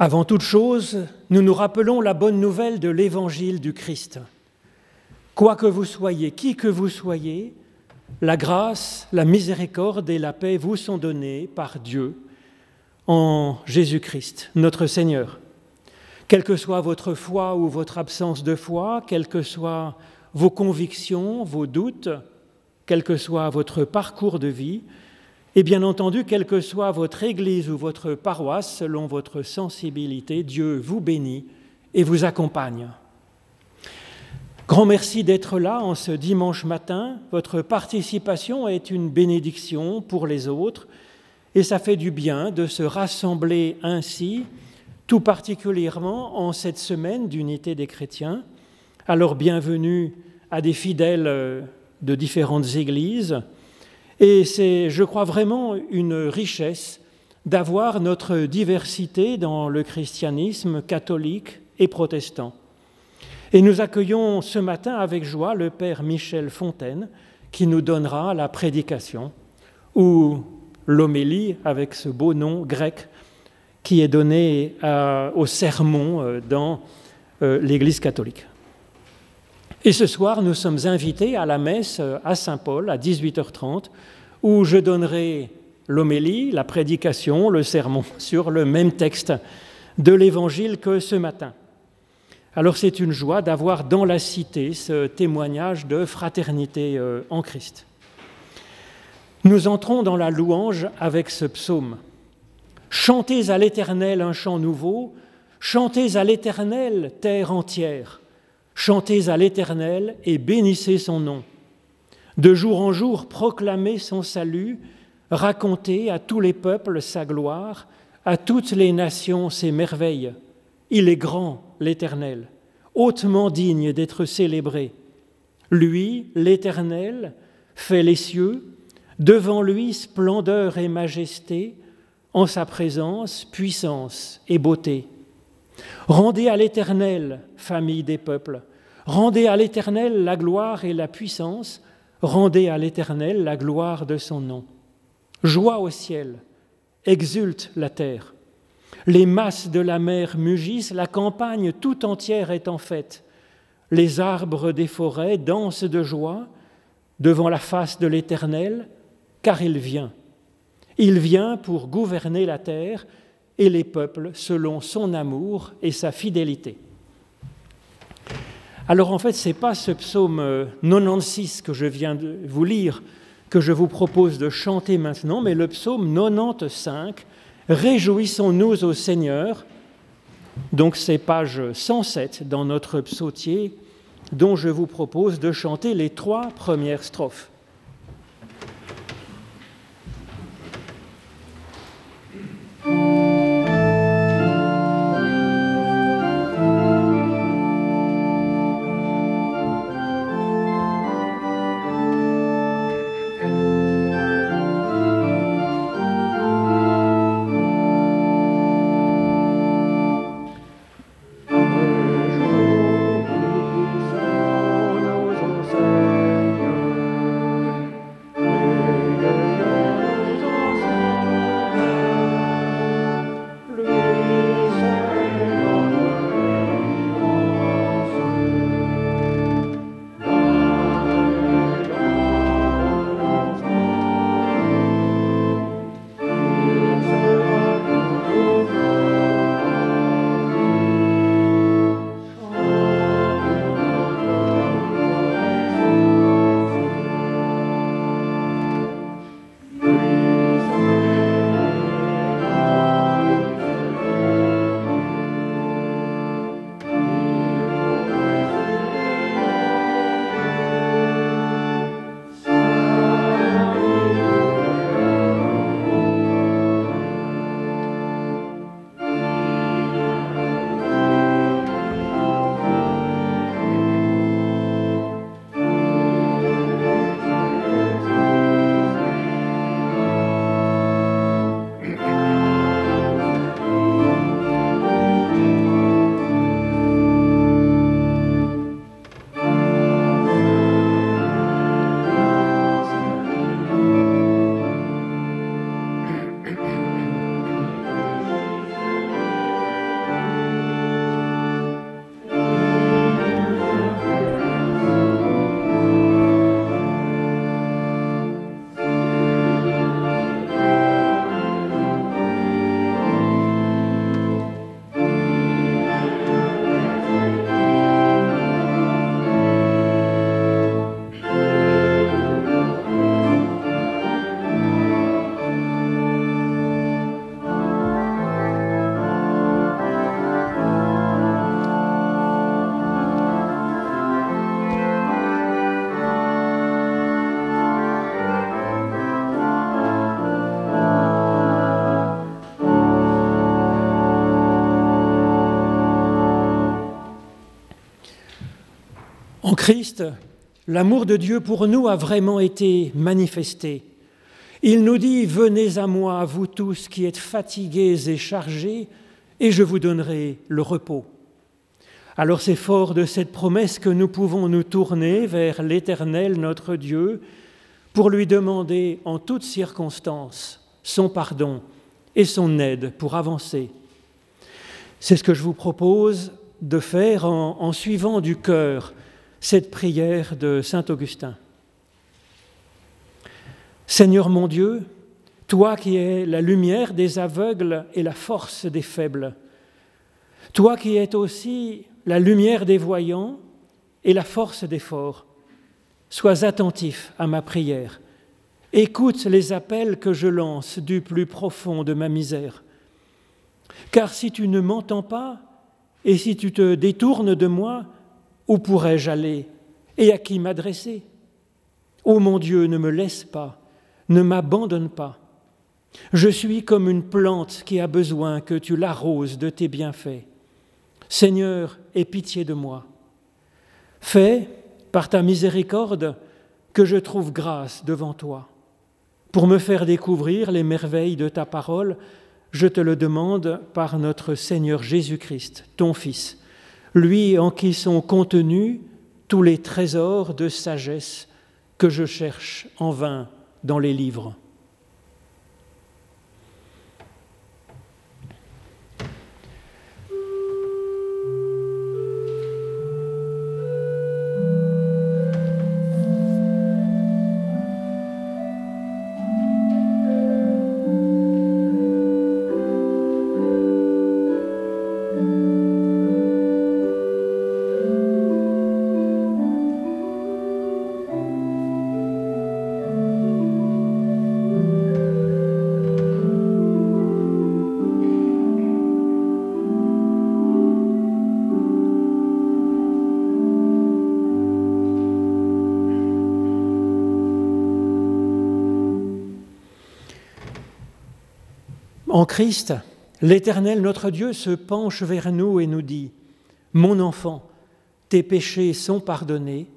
Avant toute chose, nous nous rappelons la bonne nouvelle de l'évangile du Christ. Quoi que vous soyez, qui que vous soyez, la grâce, la miséricorde et la paix vous sont données par Dieu en Jésus-Christ, notre Seigneur. Quelle que soit votre foi ou votre absence de foi, quelles que soient vos convictions, vos doutes, quel que soit votre parcours de vie, et bien entendu, quelle que soit votre église ou votre paroisse, selon votre sensibilité, Dieu vous bénit et vous accompagne. Grand merci d'être là en ce dimanche matin. Votre participation est une bénédiction pour les autres et ça fait du bien de se rassembler ainsi, tout particulièrement en cette semaine d'unité des chrétiens. Alors bienvenue à des fidèles de différentes églises et c'est, je crois, vraiment une richesse d'avoir notre diversité dans le christianisme catholique et protestant. Et nous accueillons ce matin avec joie le Père Michel Fontaine qui nous donnera la prédication ou l'homélie avec ce beau nom grec qui est donné au sermon euh, dans euh, l'Église catholique. Et ce soir, nous sommes invités à la messe à Saint-Paul à 18h30, où je donnerai l'homélie, la prédication, le sermon sur le même texte de l'Évangile que ce matin. Alors c'est une joie d'avoir dans la cité ce témoignage de fraternité euh, en Christ. Nous entrons dans la louange avec ce psaume. Chantez à l'Éternel un chant nouveau, chantez à l'Éternel terre entière. Chantez à l'Éternel et bénissez son nom. De jour en jour, proclamez son salut, racontez à tous les peuples sa gloire, à toutes les nations ses merveilles. Il est grand, l'Éternel, hautement digne d'être célébré. Lui, l'Éternel, fait les cieux, devant lui splendeur et majesté, en sa présence puissance et beauté. Rendez à l'Éternel, famille des peuples, rendez à l'Éternel la gloire et la puissance, rendez à l'Éternel la gloire de son nom. Joie au ciel, exulte la terre. Les masses de la mer mugissent, la campagne tout entière est en fête. Les arbres des forêts dansent de joie devant la face de l'Éternel, car il vient. Il vient pour gouverner la terre et les peuples selon son amour et sa fidélité. Alors en fait, ce n'est pas ce psaume 96 euh, que je viens de vous lire que je vous propose de chanter maintenant, mais le psaume 95, Réjouissons-nous au Seigneur. Donc c'est page 107 dans notre psautier dont je vous propose de chanter les trois premières strophes. Christ, l'amour de Dieu pour nous a vraiment été manifesté. Il nous dit, venez à moi, vous tous qui êtes fatigués et chargés, et je vous donnerai le repos. Alors c'est fort de cette promesse que nous pouvons nous tourner vers l'Éternel, notre Dieu, pour lui demander en toutes circonstances son pardon et son aide pour avancer. C'est ce que je vous propose de faire en, en suivant du cœur cette prière de Saint Augustin. Seigneur mon Dieu, toi qui es la lumière des aveugles et la force des faibles, toi qui es aussi la lumière des voyants et la force des forts, sois attentif à ma prière. Écoute les appels que je lance du plus profond de ma misère. Car si tu ne m'entends pas et si tu te détournes de moi, où pourrais-je aller et à qui m'adresser? Ô mon Dieu, ne me laisse pas, ne m'abandonne pas. Je suis comme une plante qui a besoin que tu l'arroses de tes bienfaits. Seigneur, aie pitié de moi. Fais, par ta miséricorde, que je trouve grâce devant toi. Pour me faire découvrir les merveilles de ta parole, je te le demande par notre Seigneur Jésus-Christ, ton Fils, lui en qui sont contenus tous les trésors de sagesse que je cherche en vain dans les livres. En Christ, l'Éternel notre Dieu se penche vers nous et nous dit, Mon enfant, tes péchés sont pardonnés,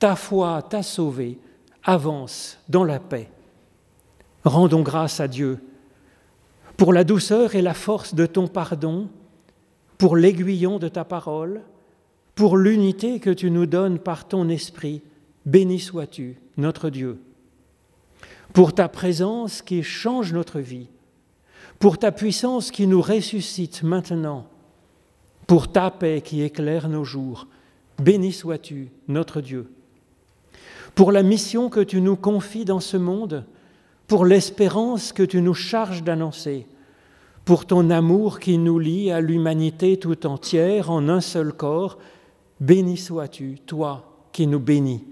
ta foi t'a sauvé, avance dans la paix. Rendons grâce à Dieu pour la douceur et la force de ton pardon, pour l'aiguillon de ta parole, pour l'unité que tu nous donnes par ton esprit. Béni sois-tu, notre Dieu, pour ta présence qui change notre vie pour ta puissance qui nous ressuscite maintenant, pour ta paix qui éclaire nos jours. Béni sois-tu, notre Dieu. Pour la mission que tu nous confies dans ce monde, pour l'espérance que tu nous charges d'annoncer, pour ton amour qui nous lie à l'humanité tout entière en un seul corps, béni sois-tu, toi qui nous bénis.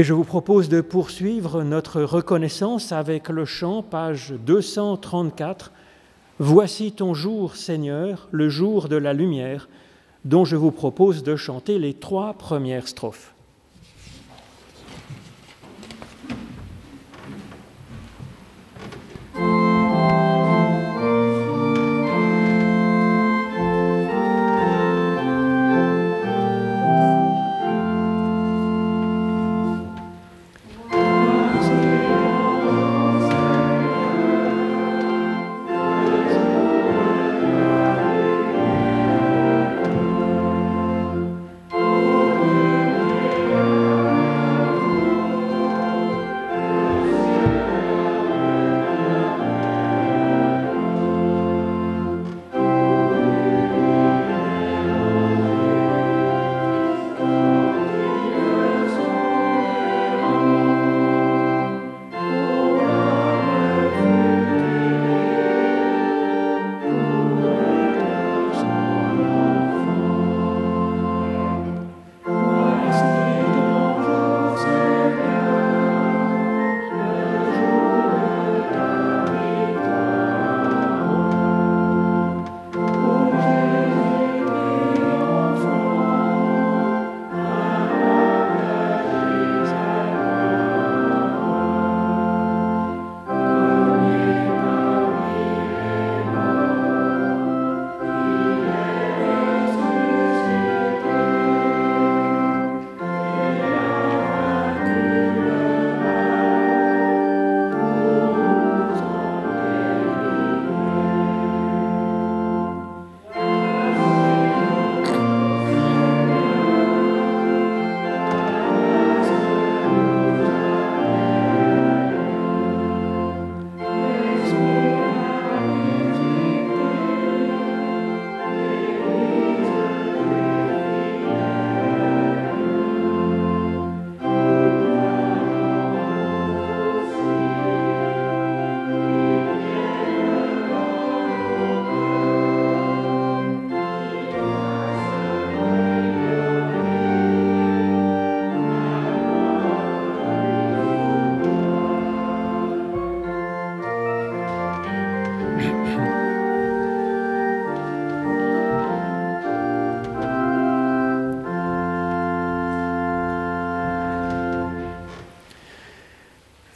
Et je vous propose de poursuivre notre reconnaissance avec le chant, page 234. Voici ton jour, Seigneur, le jour de la lumière, dont je vous propose de chanter les trois premières strophes.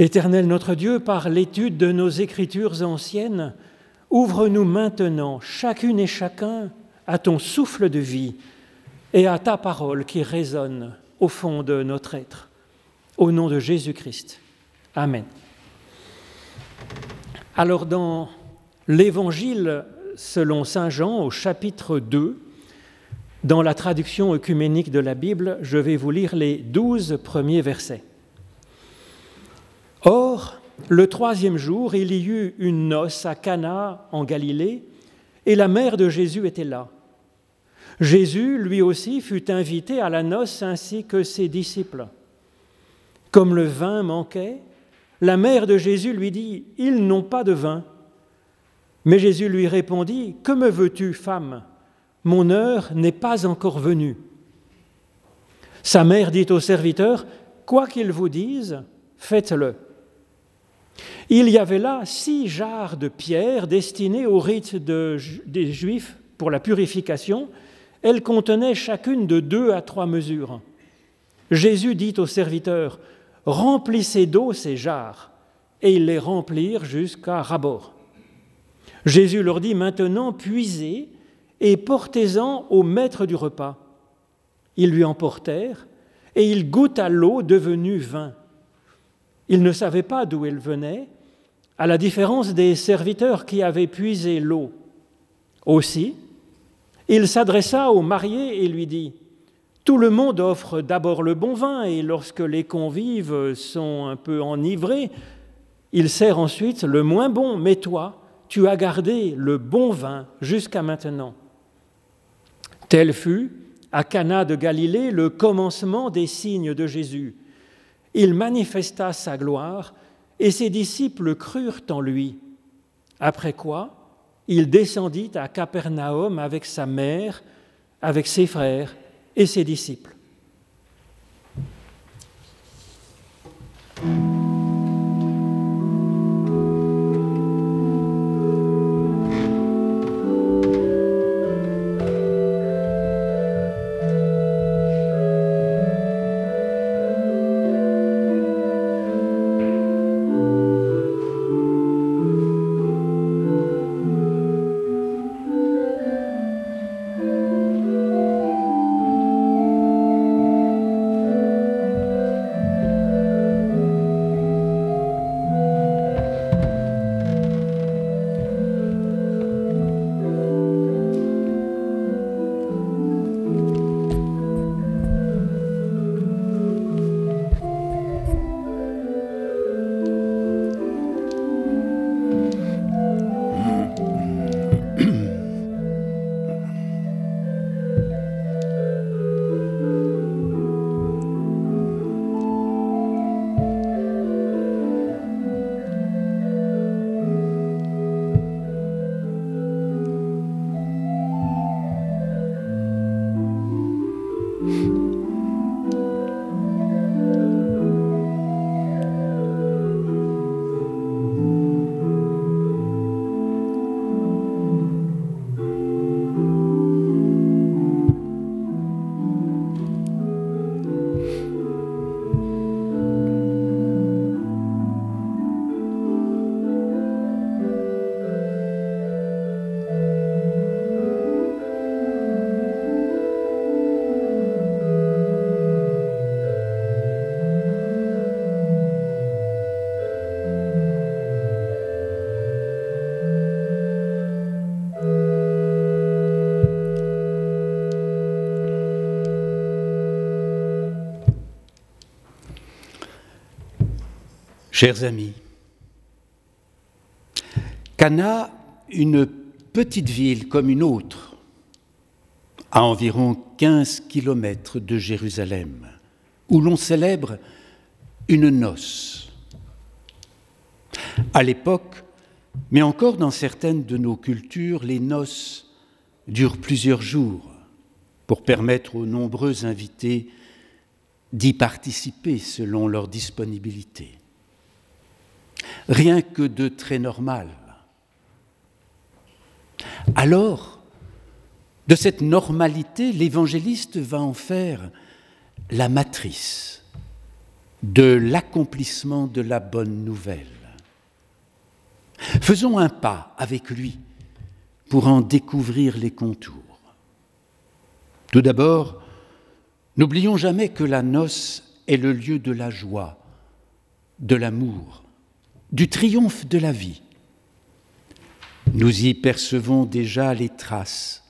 Éternel notre Dieu, par l'étude de nos écritures anciennes, ouvre-nous maintenant, chacune et chacun, à ton souffle de vie et à ta parole qui résonne au fond de notre être. Au nom de Jésus-Christ. Amen. Alors dans l'Évangile selon Saint Jean au chapitre 2, dans la traduction œcuménique de la Bible, je vais vous lire les douze premiers versets. Le troisième jour, il y eut une noce à Cana en Galilée, et la mère de Jésus était là. Jésus, lui aussi, fut invité à la noce ainsi que ses disciples. Comme le vin manquait, la mère de Jésus lui dit, Ils n'ont pas de vin. Mais Jésus lui répondit, Que me veux-tu, femme? Mon heure n'est pas encore venue. Sa mère dit au serviteur, Quoi qu'il vous dise, faites-le. Il y avait là six jarres de pierre destinées au rite des Juifs pour la purification. Elles contenaient chacune de deux à trois mesures. Jésus dit au serviteur, Remplissez d'eau ces jarres. Et ils les remplirent jusqu'à rabord. Jésus leur dit maintenant, puisez et portez-en au maître du repas. Ils lui emportèrent et il goûta l'eau devenue vin. Il ne savait pas d'où elle venait, à la différence des serviteurs qui avaient puisé l'eau. Aussi, il s'adressa au marié et lui dit, Tout le monde offre d'abord le bon vin, et lorsque les convives sont un peu enivrés, il sert ensuite le moins bon, mais toi, tu as gardé le bon vin jusqu'à maintenant. Tel fut, à Cana de Galilée, le commencement des signes de Jésus. Il manifesta sa gloire et ses disciples crurent en lui. Après quoi, il descendit à Capernaum avec sa mère, avec ses frères et ses disciples. Chers amis, Cana, une petite ville comme une autre, à environ 15 kilomètres de Jérusalem, où l'on célèbre une noce. À l'époque, mais encore dans certaines de nos cultures, les noces durent plusieurs jours pour permettre aux nombreux invités d'y participer selon leur disponibilité rien que de très normal. Alors, de cette normalité, l'évangéliste va en faire la matrice de l'accomplissement de la bonne nouvelle. Faisons un pas avec lui pour en découvrir les contours. Tout d'abord, n'oublions jamais que la noce est le lieu de la joie, de l'amour, du triomphe de la vie. Nous y percevons déjà les traces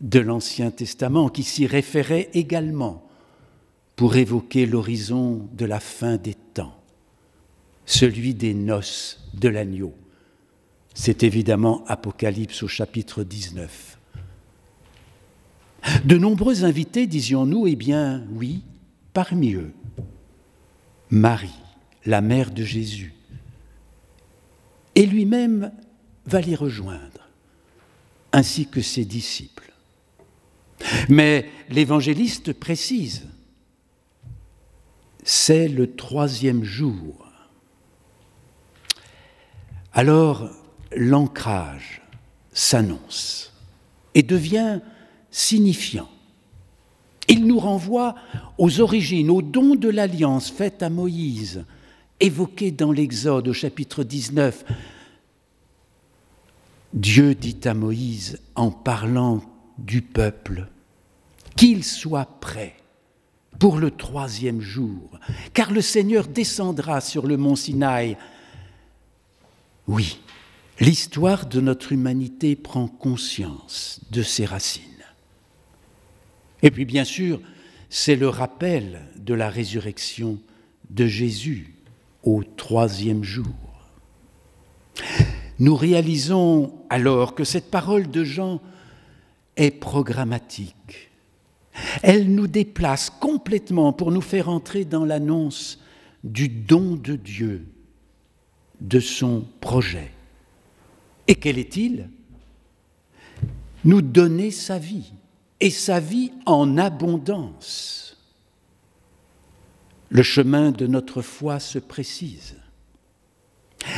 de l'Ancien Testament qui s'y référait également pour évoquer l'horizon de la fin des temps, celui des noces de l'agneau. C'est évidemment Apocalypse au chapitre 19. De nombreux invités, disions-nous, eh bien oui, parmi eux, Marie, la mère de Jésus, et lui-même va l'y rejoindre, ainsi que ses disciples. Mais l'évangéliste précise, c'est le troisième jour. Alors l'ancrage s'annonce et devient signifiant. Il nous renvoie aux origines, aux dons de l'alliance faite à Moïse, évoqué dans l'Exode au chapitre 19. Dieu dit à Moïse en parlant du peuple qu'il soit prêt pour le troisième jour, car le Seigneur descendra sur le mont Sinaï. Oui, l'histoire de notre humanité prend conscience de ses racines. Et puis bien sûr, c'est le rappel de la résurrection de Jésus au troisième jour. Nous réalisons alors que cette parole de Jean est programmatique. Elle nous déplace complètement pour nous faire entrer dans l'annonce du don de Dieu, de son projet. Et quel est-il? Nous donner sa vie, et sa vie en abondance. Le chemin de notre foi se précise.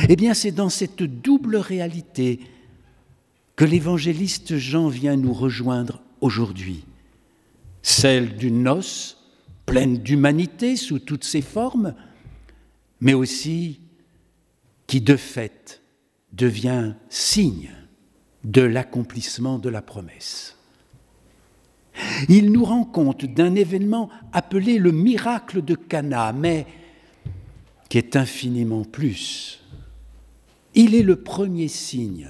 Eh bien, c'est dans cette double réalité que l'évangéliste Jean vient nous rejoindre aujourd'hui. Celle d'une noce pleine d'humanité sous toutes ses formes, mais aussi qui de fait devient signe de l'accomplissement de la promesse. Il nous rend compte d'un événement appelé le miracle de Cana, mais qui est infiniment plus. Il est le premier signe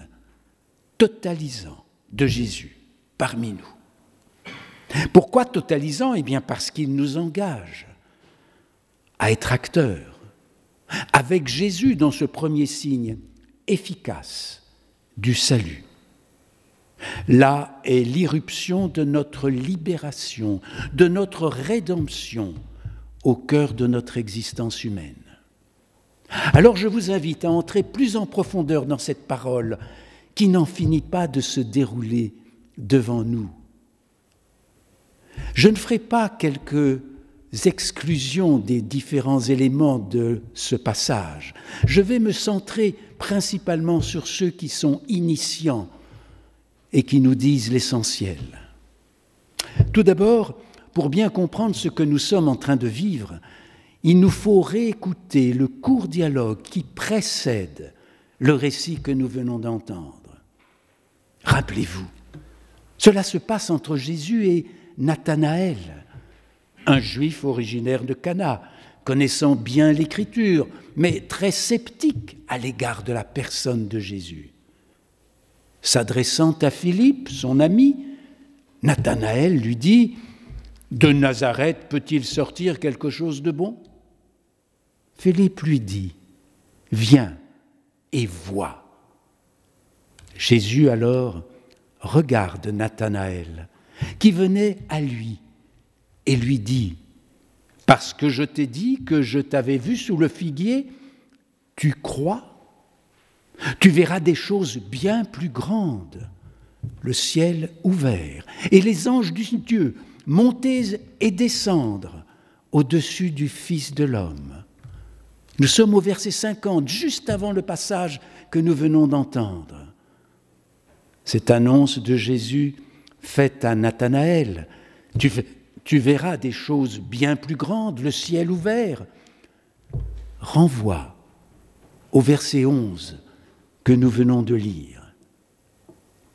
totalisant de Jésus parmi nous. Pourquoi totalisant? Eh bien parce qu'il nous engage à être acteurs avec Jésus dans ce premier signe efficace du salut. Là est l'irruption de notre libération, de notre rédemption au cœur de notre existence humaine. Alors je vous invite à entrer plus en profondeur dans cette parole qui n'en finit pas de se dérouler devant nous. Je ne ferai pas quelques exclusions des différents éléments de ce passage. Je vais me centrer principalement sur ceux qui sont initiants et qui nous disent l'essentiel. Tout d'abord, pour bien comprendre ce que nous sommes en train de vivre, il nous faut réécouter le court dialogue qui précède le récit que nous venons d'entendre. Rappelez-vous, cela se passe entre Jésus et Nathanaël, un juif originaire de Cana, connaissant bien l'Écriture, mais très sceptique à l'égard de la personne de Jésus. S'adressant à Philippe, son ami, Nathanaël lui dit De Nazareth peut-il sortir quelque chose de bon? Philippe lui dit Viens et vois. Jésus alors regarde Nathanaël, qui venait à lui, et lui dit, Parce que je t'ai dit que je t'avais vu sous le figuier, tu crois Tu verras des choses bien plus grandes, le ciel ouvert, et les anges du Dieu monter et descendre au-dessus du Fils de l'homme. Nous sommes au verset 50, juste avant le passage que nous venons d'entendre. Cette annonce de Jésus faite à Nathanaël, tu, verras des choses bien plus grandes, le ciel ouvert, renvoie au verset 11 que nous venons de lire.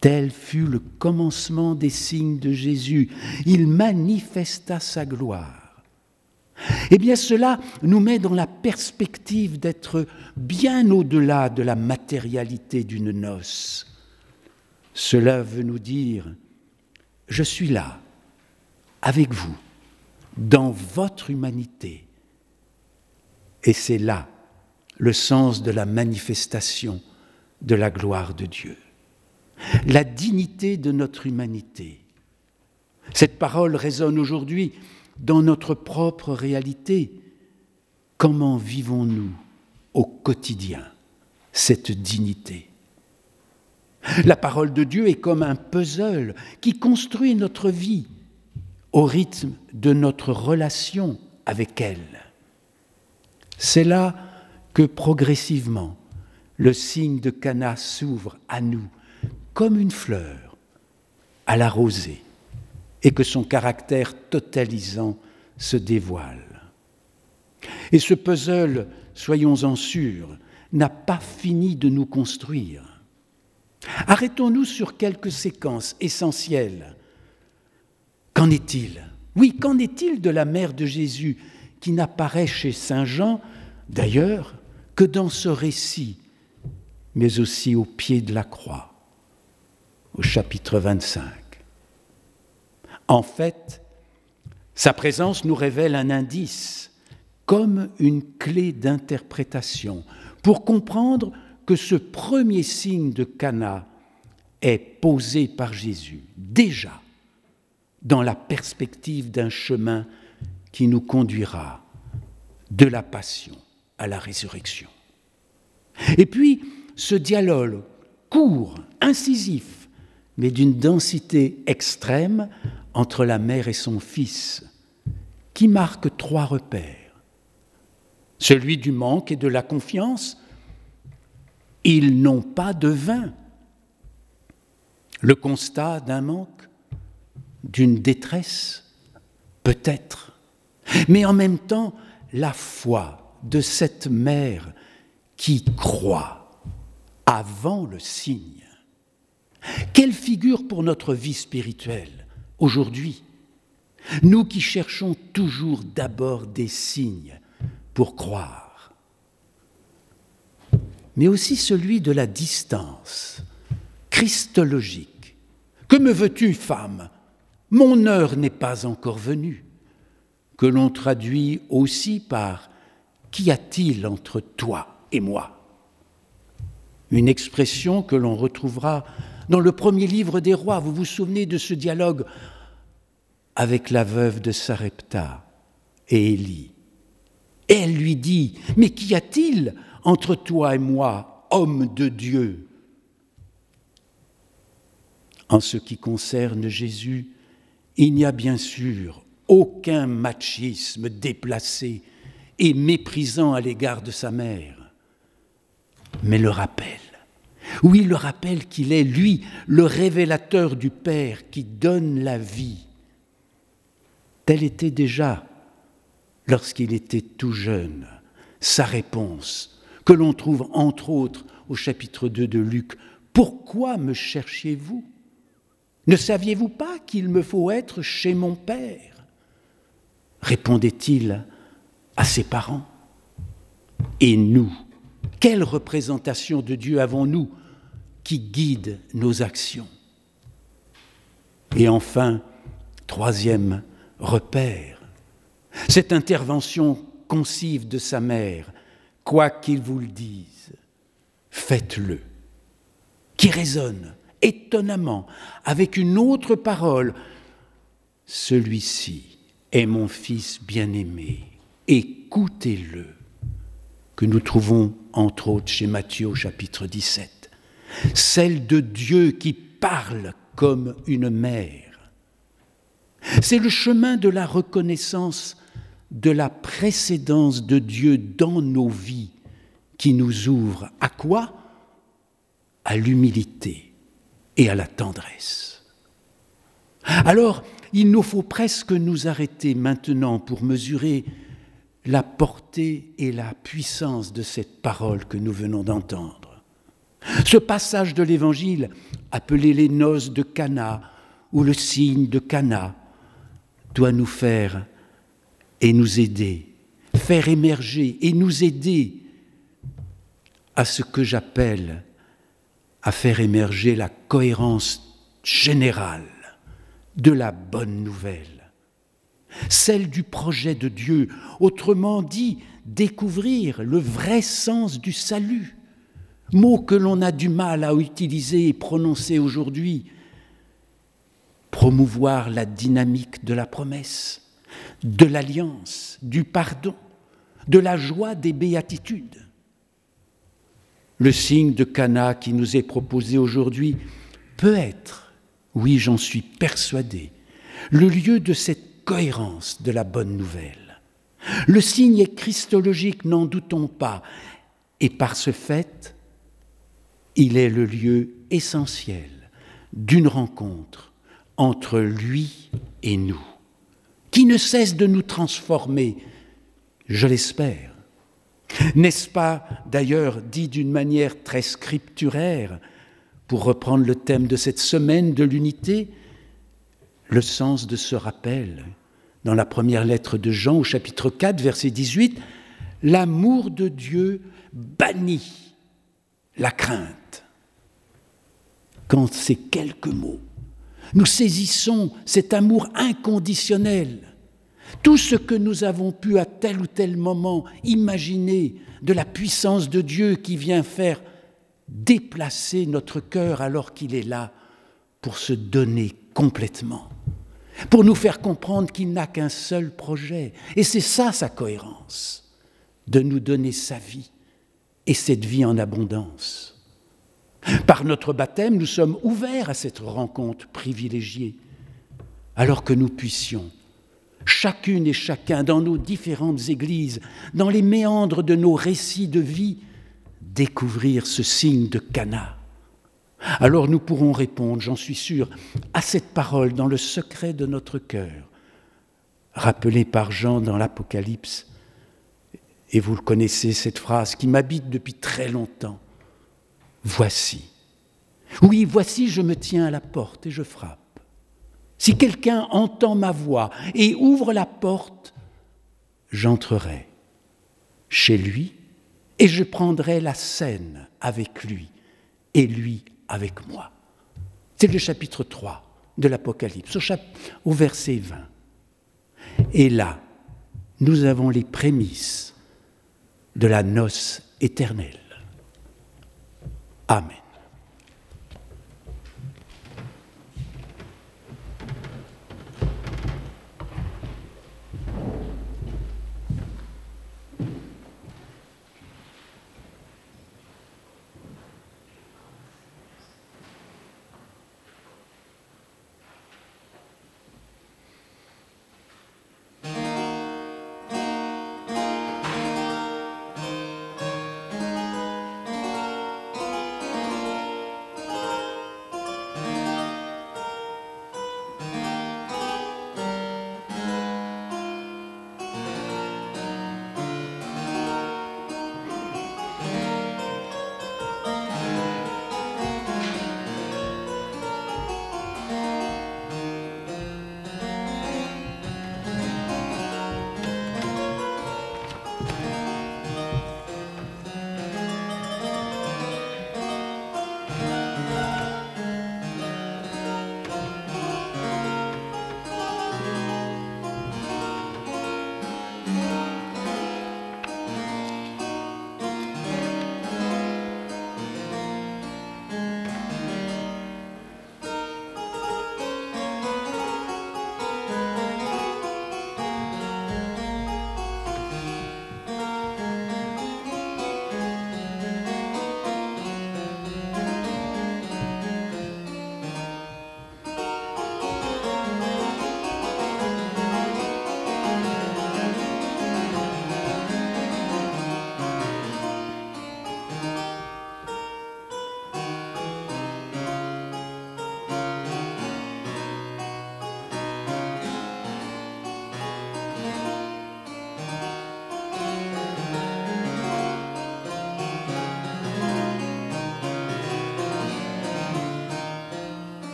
Tel fut le commencement des signes de Jésus. Il manifesta sa gloire. Eh bien cela nous met dans la perspective d'être bien au-delà de la matérialité d'une noce. Cela veut nous dire, je suis là, avec vous, dans votre humanité. Et c'est là le sens de la manifestation de la gloire de Dieu. La dignité de notre humanité. Cette parole résonne aujourd'hui dans notre propre réalité. Comment vivons-nous au quotidien cette dignité? La parole de Dieu est comme un puzzle qui construit notre vie au rythme de notre relation avec elle. C'est là que progressivement le signe de Cana s'ouvre à nous comme une fleur à la rosée et que son caractère totalisant se dévoile. Et ce puzzle, soyons-en sûrs, n'a pas fini de nous construire. Arrêtons-nous sur quelques séquences essentielles. Qu'en est-il? Oui, qu'en est-il de la mère de Jésus qui n'apparaît chez Saint Jean, d'ailleurs, que dans ce récit, mais aussi au pied de la croix, au chapitre 25 en fait, sa présence nous révèle un indice, comme une clé d'interprétation, pour comprendre que ce premier signe de Cana est posé par Jésus, déjà dans la perspective d'un chemin qui nous conduira de la passion à la résurrection. Et puis, ce dialogue court, incisif, mais d'une densité extrême, entre la mère et son fils, qui marque trois repères. Celui du manque et de la confiance, ils n'ont pas de vin. Le constat d'un manque, d'une détresse, peut-être, mais en même temps la foi de cette mère qui croit avant le signe. Quelle figure pour notre vie spirituelle aujourd'hui? Nous qui cherchons toujours d'abord des signes pour croire, mais aussi celui de la distance christologique. Que me veux-tu, femme? Mon heure n'est pas encore venue, que l'on traduit aussi par Qu'y a-t-il entre toi et moi? Une expression que l'on retrouvera dans le premier livre des rois, vous vous souvenez de ce dialogue avec la veuve de Sarepta et Élie. Elle lui dit, mais qu'y a-t-il entre toi et moi, homme de Dieu? En ce qui concerne Jésus, il n'y a bien sûr aucun machisme déplacé et méprisant à l'égard de sa mère, mais le rappel oui, le rappelle qu'il est, lui, le révélateur du Père qui donne la vie. Tel était déjà, lorsqu'il était tout jeune, sa réponse, que l'on trouve entre autres au chapitre 2 de Luc. Pourquoi me cherchiez-vous? Ne saviez-vous pas qu'il me faut être chez mon Père? répondait-il à ses parents. Et nous, quelle représentation de Dieu avons-nous qui guide nos actions? Et enfin, troisième repère, cette intervention concive de sa mère, quoi qu'il vous le dise, faites-le, qui résonne étonnamment avec une autre parole. Celui-ci est mon fils bien-aimé, écoutez-le, que nous trouvons entre autres chez Matthieu chapitre 17 celle de Dieu qui parle comme une mère. C'est le chemin de la reconnaissance de la précédence de Dieu dans nos vies qui nous ouvre à quoi? À l'humilité et à la tendresse. Alors, il nous faut presque nous arrêter maintenant pour mesurer la portée et la puissance de cette parole que nous venons d'entendre. Ce passage de l'Évangile, appelé les noces de Cana ou le signe de Cana, doit nous faire et nous aider, faire émerger et nous aider à ce que j'appelle à faire émerger la cohérence générale de la bonne nouvelle, celle du projet de Dieu, autrement dit, découvrir le vrai sens du salut, mot que l'on a du mal à utiliser et prononcer aujourd'hui, promouvoir la dynamique de la promesse, de l'alliance, du pardon, de la joie des béatitudes. Le signe de Cana qui nous est proposé aujourd'hui peut être, oui j'en suis persuadé, le lieu de cette cohérence de la bonne nouvelle. Le signe est christologique, n'en doutons pas, et par ce fait, il est le lieu essentiel d'une rencontre entre lui et nous, qui ne cesse de nous transformer, je l'espère. N'est-ce pas d'ailleurs dit d'une manière très scripturaire, pour reprendre le thème de cette semaine de l'unité, le sens de ce rappel dans la première lettre de Jean au chapitre 4, verset 18, l'amour de Dieu bannit la crainte. Quand ces quelques mots nous saisissons cet amour inconditionnel. Tout ce que nous avons pu à tel ou tel moment imaginer de la puissance de Dieu qui vient faire déplacer notre cœur alors qu'il est là pour se donner complètement, pour nous faire comprendre qu'il n'a qu'un seul projet. Et c'est ça sa cohérence, de nous donner sa vie et cette vie en abondance. Par notre baptême, nous sommes ouverts à cette rencontre privilégiée, alors que nous puissions, chacune et chacun, dans nos différentes églises, dans les méandres de nos récits de vie, découvrir ce signe de Cana. Alors nous pourrons répondre, j'en suis sûr, à cette parole dans le secret de notre cœur, rappelée par Jean dans l'Apocalypse. Et vous le connaissez, cette phrase qui m'habite depuis très longtemps. Voici. Oui, voici, je me tiens à la porte et je frappe. Si quelqu'un entend ma voix et ouvre la porte, j'entrerai chez lui et je prendrai la scène avec lui et lui avec moi. C'est le chapitre 3 de l'Apocalypse, au, au verset 20. Et là, nous avons les prémices de la noce éternelle. Amen.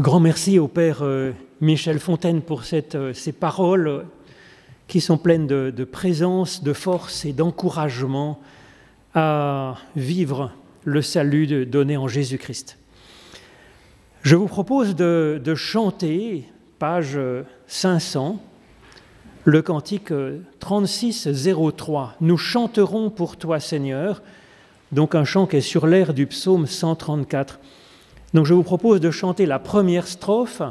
Grand merci au Père euh, Michel Fontaine pour euh, ces paroles qui sont pleines de, présence, de force et d'encouragement à vivre le salut donné en Jésus-Christ. Je vous propose de, de, chanter, page 500, le cantique 3603. Nous chanterons pour toi, Seigneur, donc un chant qui est sur l'air du psaume 134. Donc je vous propose de chanter la première strophe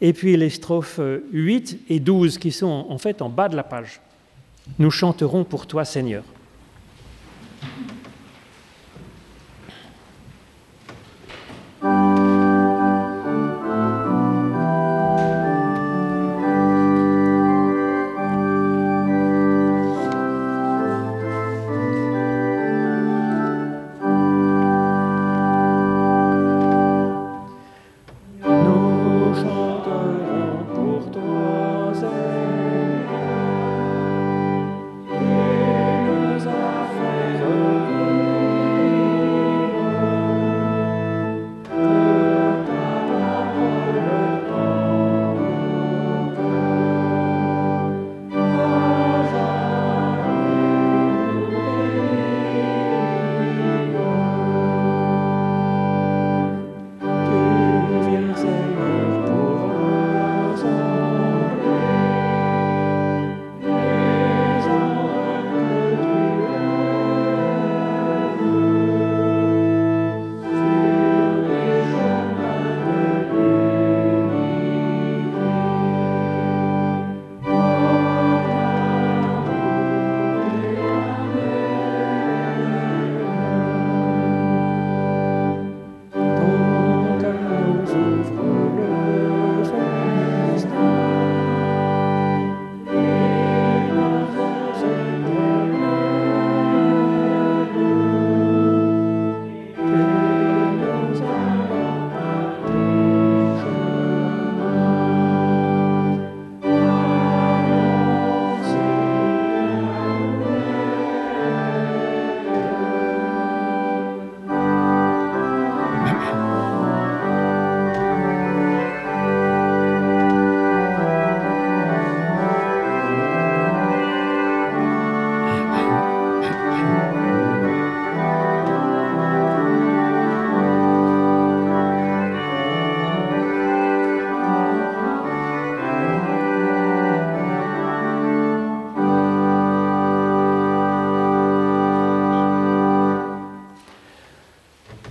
et puis les strophes 8 et 12 qui sont en fait en bas de la page. Nous chanterons pour toi Seigneur.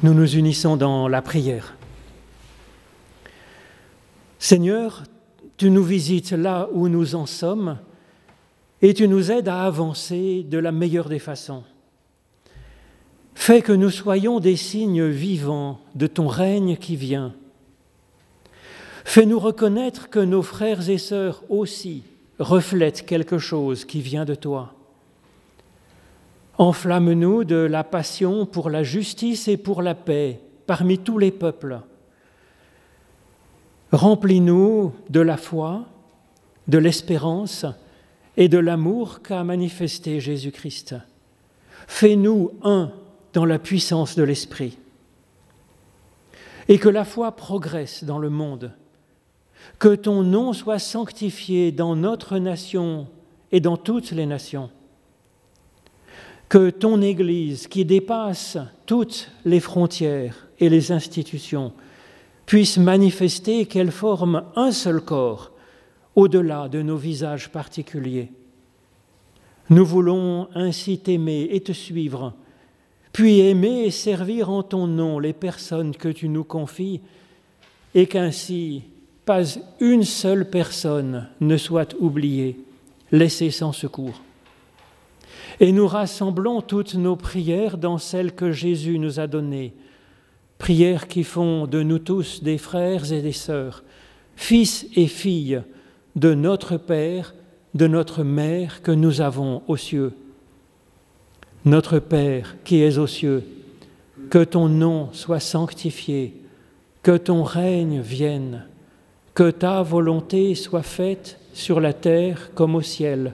Nous nous unissons dans la prière. Seigneur, tu nous visites là où nous en sommes et tu nous aides à avancer de la meilleure des façons. Fais que nous soyons des signes vivants de ton règne qui vient. Fais-nous reconnaître que nos frères et sœurs aussi reflètent quelque chose qui vient de toi. Enflamme-nous de la passion pour la justice et pour la paix parmi tous les peuples. Remplis-nous de la foi, de l'espérance et de l'amour qu'a manifesté Jésus-Christ. Fais-nous un dans la puissance de l'Esprit. Et que la foi progresse dans le monde. Que ton nom soit sanctifié dans notre nation et dans toutes les nations que ton Église, qui dépasse toutes les frontières et les institutions, puisse manifester qu'elle forme un seul corps au-delà de nos visages particuliers. Nous voulons ainsi t'aimer et te suivre, puis aimer et servir en ton nom les personnes que tu nous confies, et qu'ainsi pas une seule personne ne soit oubliée, laissée sans secours. Et nous rassemblons toutes nos prières dans celles que Jésus nous a données, prières qui font de nous tous des frères et des sœurs, fils et filles de notre Père, de notre Mère que nous avons aux cieux. Notre Père qui es aux cieux, que ton nom soit sanctifié, que ton règne vienne, que ta volonté soit faite sur la terre comme au ciel.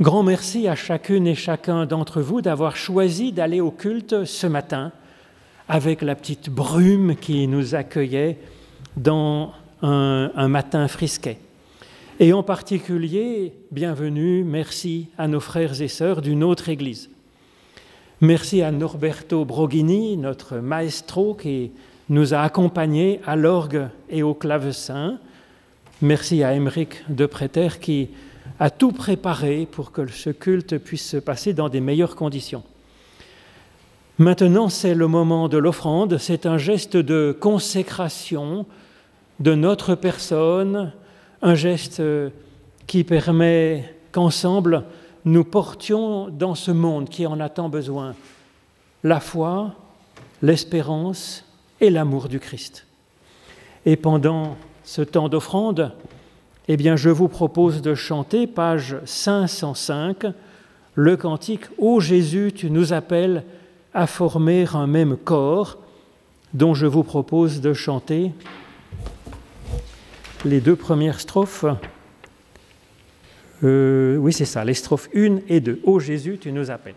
Grand merci à chacune et chacun d'entre vous d'avoir choisi d'aller au culte ce matin avec la petite brume qui nous accueillait dans un, matin frisquet. Et en particulier, bienvenue, merci à nos frères et sœurs d'une autre Église. Merci à Norberto Broghini, notre maestro qui nous a accompagnés à l'orgue et au clavecin. Merci à Émeric de Préter qui a tout préparé pour que ce culte puisse se passer dans des meilleures conditions. Maintenant, c'est le moment de l'offrande, c'est un geste de consécration de notre personne, un geste qui permet qu'ensemble, nous portions dans ce monde qui en a tant besoin la foi, l'espérance et l'amour du Christ. Et pendant ce temps d'offrande, eh bien, je vous propose de chanter, page 505, le cantique Ô Jésus, tu nous appelles à former un même corps, dont je vous propose de chanter les deux premières strophes. Euh, oui, c'est ça, les strophes 1 et 2. Ô Jésus, tu nous appelles.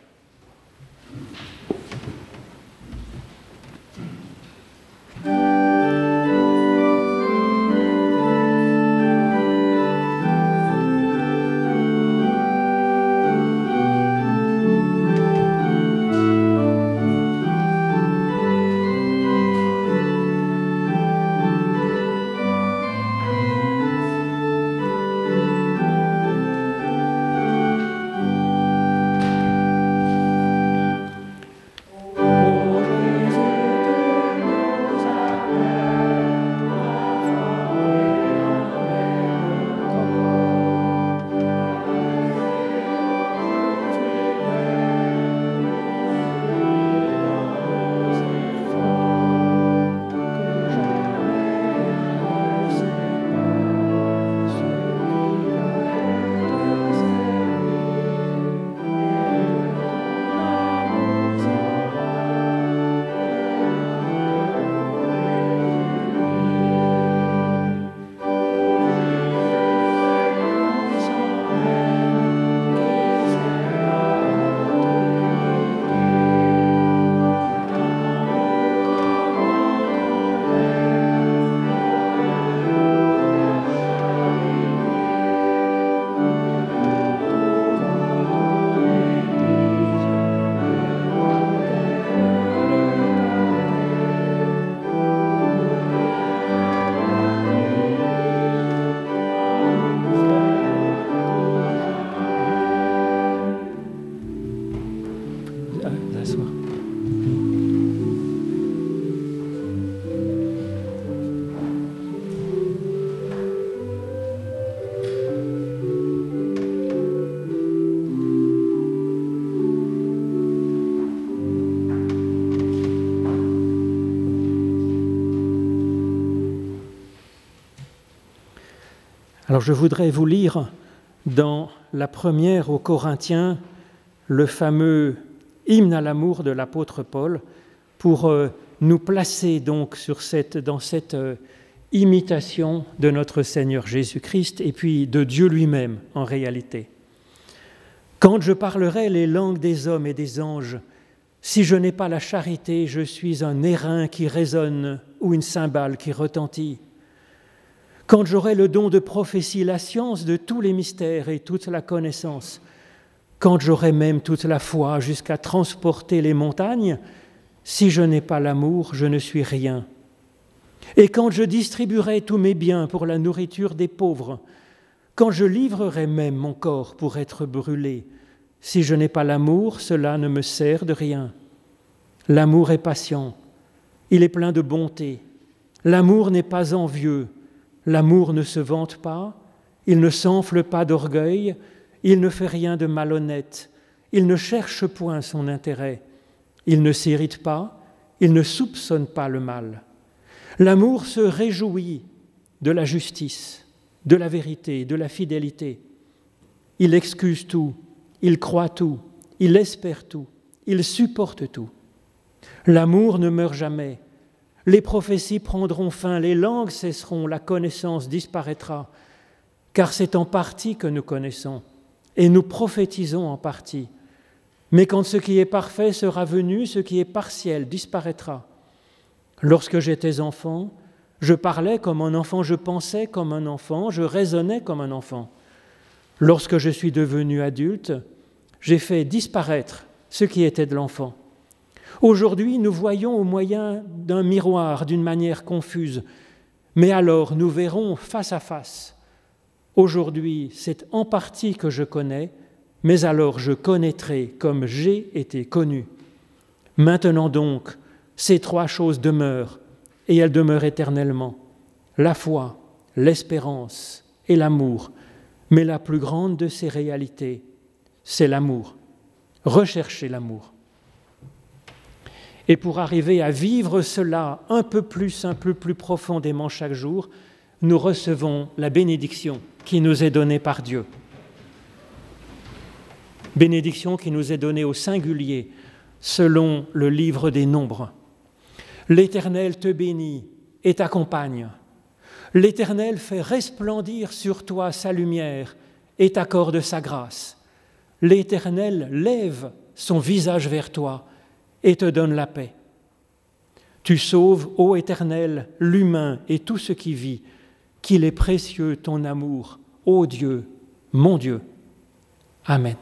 Alors je voudrais vous lire dans la première aux Corinthiens le fameux hymne à l'amour de l'apôtre Paul pour euh, nous placer donc sur cette, dans cette euh, imitation de notre Seigneur Jésus-Christ et puis de Dieu lui-même en réalité. Quand je parlerai les langues des hommes et des anges, si je n'ai pas la charité, je suis un airain qui résonne ou une cymbale qui retentit. Quand j'aurai le don de prophétie, la science de tous les mystères et toute la connaissance, quand j'aurai même toute la foi jusqu'à transporter les montagnes, si je n'ai pas l'amour, je ne suis rien. Et quand je distribuerai tous mes biens pour la nourriture des pauvres, quand je livrerai même mon corps pour être brûlé, si je n'ai pas l'amour, cela ne me sert de rien. L'amour est patient, il est plein de bonté. L'amour n'est pas envieux, L'amour ne se vante pas, il ne s'enfle pas d'orgueil, il ne fait rien de malhonnête, il ne cherche point son intérêt, il ne s'irrite pas, il ne soupçonne pas le mal. L'amour se réjouit de la justice, de la vérité, de la fidélité. Il excuse tout, il croit tout, il espère tout, il supporte tout. L'amour ne meurt jamais. Les prophéties prendront fin, les langues cesseront, la connaissance disparaîtra, car c'est en partie que nous connaissons, et nous prophétisons en partie. Mais quand ce qui est parfait sera venu, ce qui est partiel disparaîtra. Lorsque j'étais enfant, je parlais comme un enfant, je pensais comme un enfant, je raisonnais comme un enfant. Lorsque je suis devenu adulte, j'ai fait disparaître ce qui était de l'enfant. Aujourd'hui, nous voyons au moyen d'un miroir d'une manière confuse, mais alors nous verrons face à face. Aujourd'hui, c'est en partie que je connais, mais alors je connaîtrai comme j'ai été connu. Maintenant donc, ces trois choses demeurent, et elles demeurent éternellement. La foi, l'espérance et l'amour. Mais la plus grande de ces réalités, c'est l'amour. Recherchez l'amour. Et pour arriver à vivre cela un peu plus, un peu plus profondément chaque jour, nous recevons la bénédiction qui nous est donnée par Dieu. Bénédiction qui nous est donnée au singulier selon le livre des nombres. L'Éternel te bénit et t'accompagne. L'Éternel fait resplendir sur toi sa lumière et t'accorde sa grâce. L'Éternel lève son visage vers toi et te donne la paix. Tu sauves, ô Éternel, l'humain et tout ce qui vit, qu'il est précieux ton amour, ô Dieu, mon Dieu. Amen.